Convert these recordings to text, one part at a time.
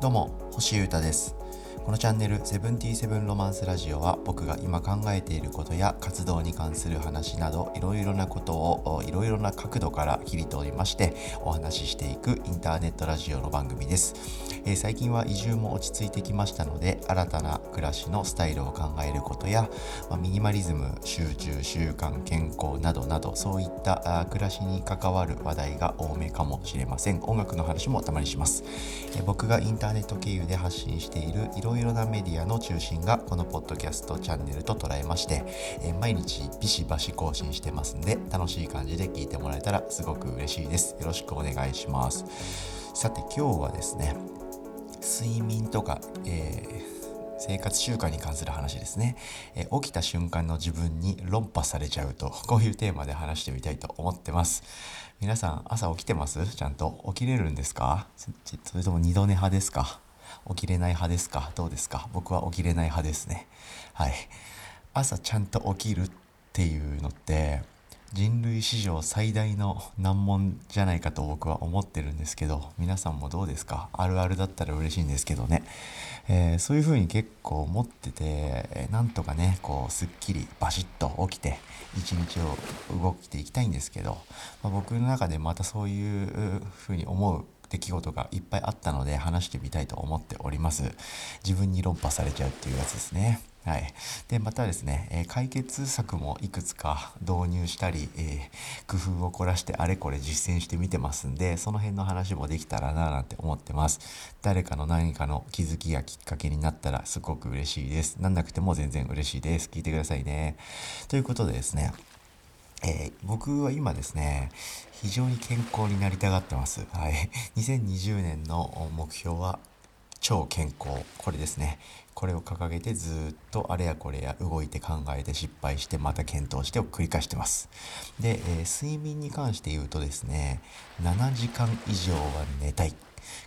どうも星優太です。このチャンネル「セブンティーセブンロマンスラジオ」は僕が今考えていることや活動に関する話などいろいろなことをいろいろな角度から切り取りましてお話ししていくインターネットラジオの番組です、えー、最近は移住も落ち着いてきましたので新たな暮らしのスタイルを考えることや、まあ、ミニマリズム集中習慣健康などなどそういった暮らしに関わる話題が多めかもしれません。音楽の話もたまにします、えー、僕がインターネット経由で発信しているいろいろなメディアの中心がこのポッドキャストチャンネルと捉えまして、えー、毎日ビシバシ更新してますんで楽しい感じで聞いてもらえたらすごく嬉しいですよろしくお願いしますさて今日はですね睡眠とか、えー生活習慣に関する話ですね、え起きた瞬間の自分に論破されちゃうとこういうテーマで話してみたいと思ってます皆さん朝起きてますちゃんと起きれるんですかそれとも二度寝派ですか起きれない派ですか？どうですか？僕は起きれない派ですね。はい。朝ちゃんと起きるっていうのって人類史上最大の難問じゃないかと僕は思ってるんですけど皆さんもどうですか？あるあるだったら嬉しいんですけどね、えー、そういうふうに結構思っててなんとかねこうすっきりバシッと起きて一日を動いていきたいんですけど、まあ、僕の中でまたそういうふうに思う出来事がいっぱいあったので話してみたいと思っております。自分に論破されちゃうっていうやつですね。はい、でまたですね、えー、解決策もいくつか導入したり、えー、工夫を凝らしてあれこれ実践してみてますんでその辺の話もできたらななんて思ってます。誰かの何かの気づきやきっかけになったらすごく嬉しいです。なんなくても全然嬉しいです。聞いてくださいね。ということでですねえー、僕は今ですね、非常に健康になりたがってます。はい。2020年の目標は、超健康。これですね。これを掲げてずっとあれやこれや動いて考えて失敗してまた検討してを繰り返してます。で、えー、睡眠に関して言うとですね、7時間以上は寝たい。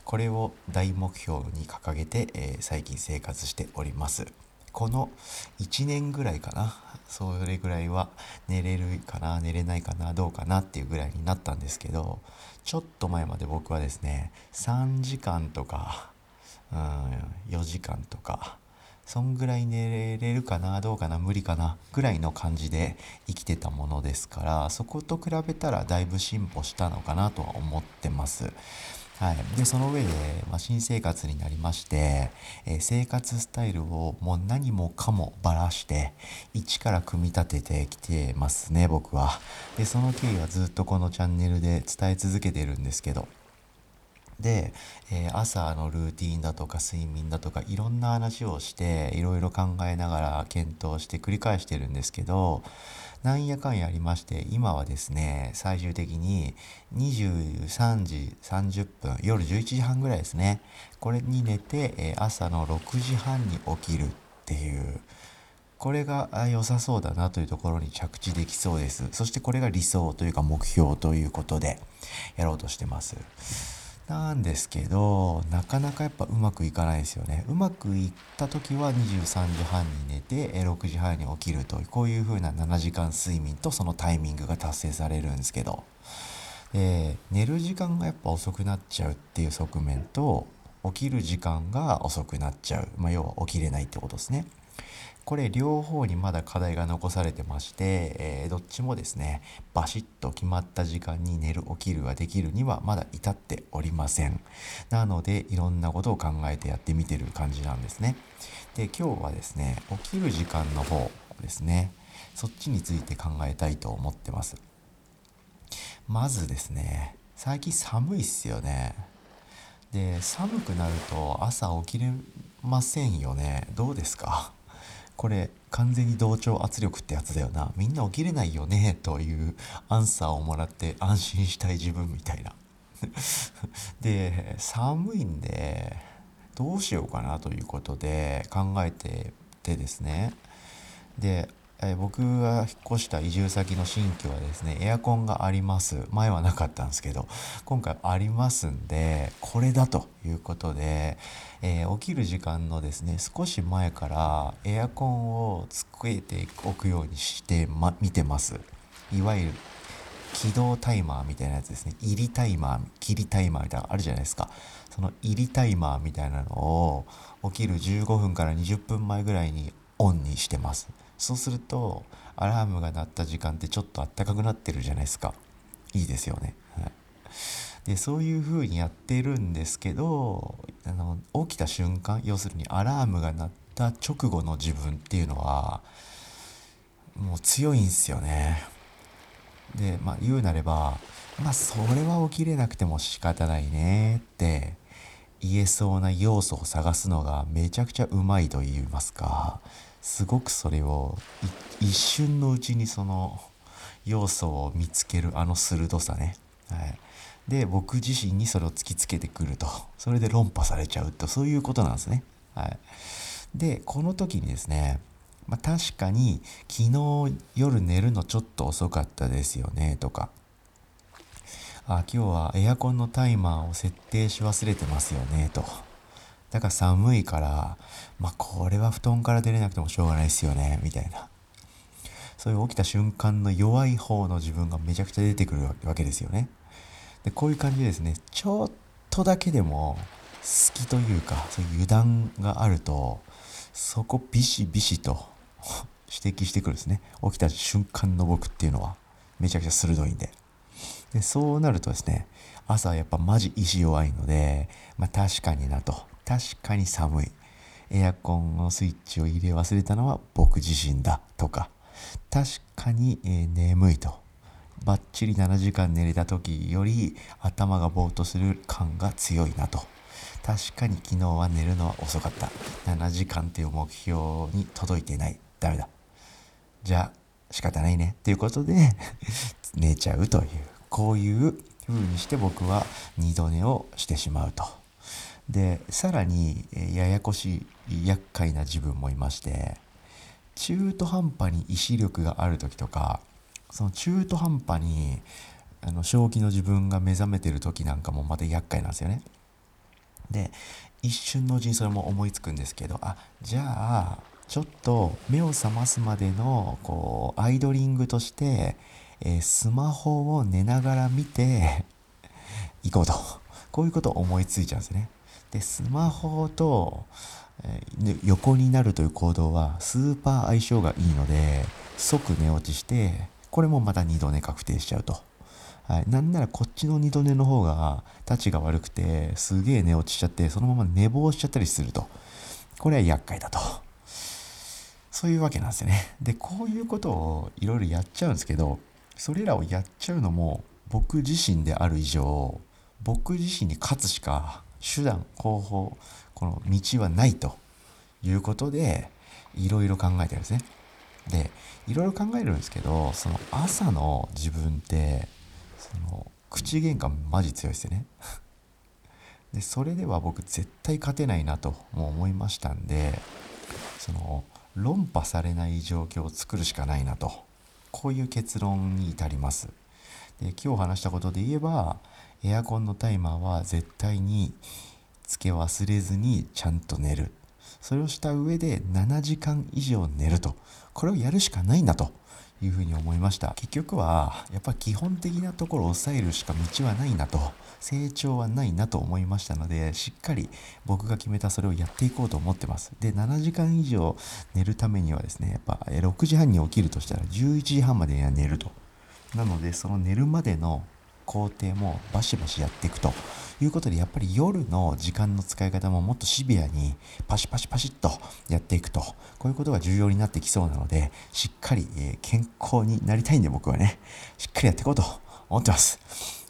これを大目標に掲げて、えー、最近生活しております。この1年ぐらいかなそれぐらいは寝れるかな寝れないかなどうかなっていうぐらいになったんですけどちょっと前まで僕はですね3時間とか、うん、4時間とかそんぐらい寝れるかなどうかな無理かなぐらいの感じで生きてたものですからそこと比べたらだいぶ進歩したのかなとは思ってます。はい、でその上で、まあ、新生活になりまして、えー、生活スタイルをもう何もかもばらして一から組み立ててきてますね僕は。でその経緯はずっとこのチャンネルで伝え続けてるんですけど。で、えー、朝のルーティンだとか睡眠だとかいろんな話をしていろいろ考えながら検討して繰り返してるんですけどなんやかんやありまして今はですね最終的に23時30分夜11時半ぐらいですねこれに寝て、えー、朝の6時半に起きるっていうこれが良さそうだなというところに着地できそうです。そしてこれが理想というか目標ということでやろうとしてます。なんですけどなかなかやっぱうまくいかないですよね。うまくいった時は23時半に寝て6時半に起きるというこういう風な7時間睡眠とそのタイミングが達成されるんですけど。で寝る時間がやっぱ遅くなっちゃうっていう側面と起きる時間が遅くなっちゃう、まあ、要は起きれないってことですね。これ両方にまだ課題が残されてまして、えー、どっちもですねバシッと決まった時間に寝る起きるができるにはまだ至っておりません。なのでいろんなことを考えてやってみてる感じなんですね。で今日はですね起きる時間の方ですね。そっちについて考えたいと思ってます。まずですね最近寒いっすよね。で寒くなると朝起きれませんよね。どうですか？これ完全に同調圧力ってやつだよな。みんな起きれないよねというアンサーをもらって安心したい自分みたいな。で寒いんでどうしようかなということで考えててですね。でえ僕が引っ越した移住先の新居はですねエアコンがあります。前はなかったんですけど今回ありますんでこれだということで、えー、起きる時間のですね少し前からエアコンをつけておくようにして、ま、見てます。いわゆる起動タイマーみたいなやつですね。入りタイマー切りタイマーみたいなのあるじゃないですか。その入りタイマーみたいなのを起きる15分から20分前ぐらいにオンにしてます。そうするとアラームが鳴った時間ってちょっとあったかくなってるじゃないですか。いいですよね、はい、でそういう風にやってるんですけどあの起きた瞬間要するにアラームが鳴った直後の自分っていうのはもう強いんすよね。でまあ言うなればまあそれは起きれなくても仕方ないねって言えそうな要素を探すのがめちゃくちゃうまいと言いますか。すごくそれを一瞬のうちにその要素を見つけるあの鋭さね、はい、で僕自身にそれを突きつけてくると。それで論破されちゃうと。そういうことなんですね、はい、でこの時にですねまあ、確かに昨日夜寝るのちょっと遅かったですよねとか。あ今日はエアコンのタイマーを設定し忘れてますよねと。だから寒いからまあこれは布団から出れなくてもしょうがないですよねみたいな。そういう起きた瞬間の弱い方の自分がめちゃくちゃ出てくるわけですよね。でこういう感じでですねちょっとだけでも好きというかそういう油断があるとそこビシビシと 指摘してくるんですね。起きた瞬間の僕っていうのは。めちゃくちゃ鋭いんで。でそうなるとですね朝やっぱマジ意志弱いので、まあ、確かになと。確かに寒い。エアコンのスイッチを入れ忘れたのは僕自身だとか。確かに、え、眠いと。バッチリ7時間寝れた時より頭がぼーっとする感が強いなと。確かに昨日は寝るのは遅かった。7時間っていう目標に届いてない。ダメだ。じゃあ仕方ないね。っていうことで 寝ちゃうという。こういう風にして僕は二度寝をしてしまうと。でさらにややこしい厄介な自分もいまして中途半端に意志力がある時とかその中途半端にあの正気の自分が目覚めてる時なんかもまた厄介なんですよね。で一瞬のうちにそれも思いつくんですけどあじゃあちょっと目を覚ますまでのこうアイドリングとして、えー、スマホを寝ながら見て行こうとこういうことを思いついちゃうんですね。でスマホと、えー、横になるという行動はスーパー相性がいいので即寝落ちしてこれもまた2度寝確定しちゃうと。はい、なんならこっちの二度寝の方が立ちが悪くてすげえ寝落ちしちゃってそのまま寝坊しちゃったりすると。これは厄介だと。そういうわけなんですよね。でこういうことをいろいろやっちゃうんですけどそれらをやっちゃうのも僕自身である以上僕自身に勝つしか手段方法この道はないということでいろいろ考えてるんですね。でいろいろ考えるんですけどその朝の自分ってその口喧嘩マジ強いですよね。でそれでは僕絶対勝てないなとも思いましたんでその論破されない状況を作るしかないなと。こういう結論に至ります。で今日話したことで言えばエアコンのタイマーは絶対につけ忘れずにちゃんと寝る。それをした上で7時間以上寝ると。これをやるしかないんだというふうに思いました。結局はやっぱ基本的なところを抑えるしか道はないなと。成長はないなと思いましたのでしっかり僕が決めたそれをやっていこうと思ってます。で7時間以上寝るためにはですねやっぱ6時半に起きるとしたら11時半までには寝ると。なのでその寝るまでの工程もバシバシやっていくということでやっぱり夜の時間の使い方ももっとシビアにパシパシパシッとやっていくとこういうことが重要になってきそうなのでしっかり、え健康になりたいんで僕はねしっかりやっていこうと思ってます。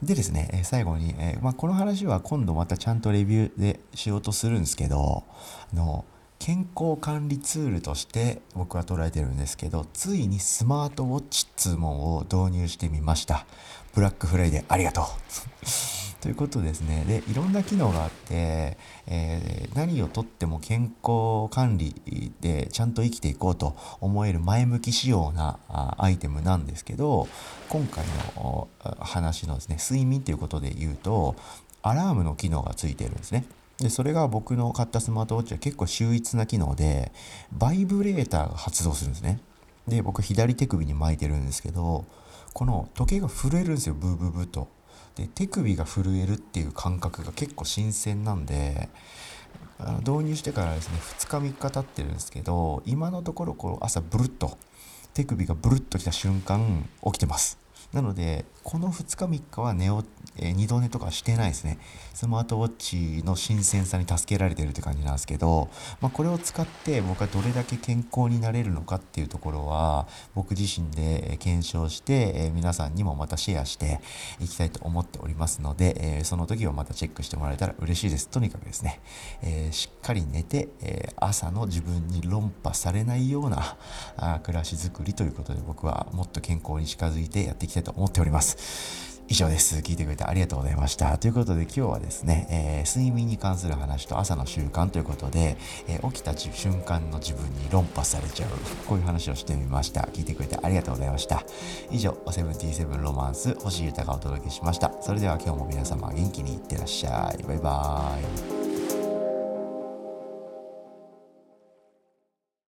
でですね、え最後に、えまあ、この話は今度またちゃんとレビューでしようとするんですけどあの健康管理ツールとして僕は捉えてるんですけどついにスマートウォッチっつうもんを導入してみました。ブラックフライデーありがとう。ということですね。でいろんな機能があって、えー、何をとっても健康管理でちゃんと生きていこうと思える前向き仕様なアイテムなんですけど今回の話のですね睡眠ということで言うとアラームの機能がついてるんですね。でそれが僕の買ったスマートウォッチは結構秀逸な機能でバイブレーターが発動するんですね。で僕左手首に巻いてるんですけどこの時計が震えるんですよ。ブーブーブーと。で手首が震えるっていう感覚が結構新鮮なんであの導入してからですね2日3日経ってるんですけど今のところこう朝ブルッと手首がブルッときた瞬間起きてます。なのでこの2日3日は寝を、え、二度寝とかしてないですね。スマートウォッチの新鮮さに助けられてるって感じなんですけど、まあ、これを使って僕はどれだけ健康になれるのかっていうところは僕自身で検証して、え、皆さんにもまたシェアしていきたいと思っておりますので、えー、その時をまたチェックしてもらえたら嬉しいです。とにかくですね、えしっかり寝て、え朝の自分に論破されないようなあ暮らしづくりということで僕はもっと健康に近づいてやっていきたいと思っております。以上です。聞いてくれてありがとうございました。ということで今日はですね、えー、睡眠に関する話と朝の習慣ということで、えー、起きた瞬間の自分に論破されちゃう、こういう話をしてみました。聞いてくれてありがとうございました。以上、セブンティーセブンロマンス、星豊がお届けしました。それでは今日も皆様元気にいってらっしゃい。バイバーイ。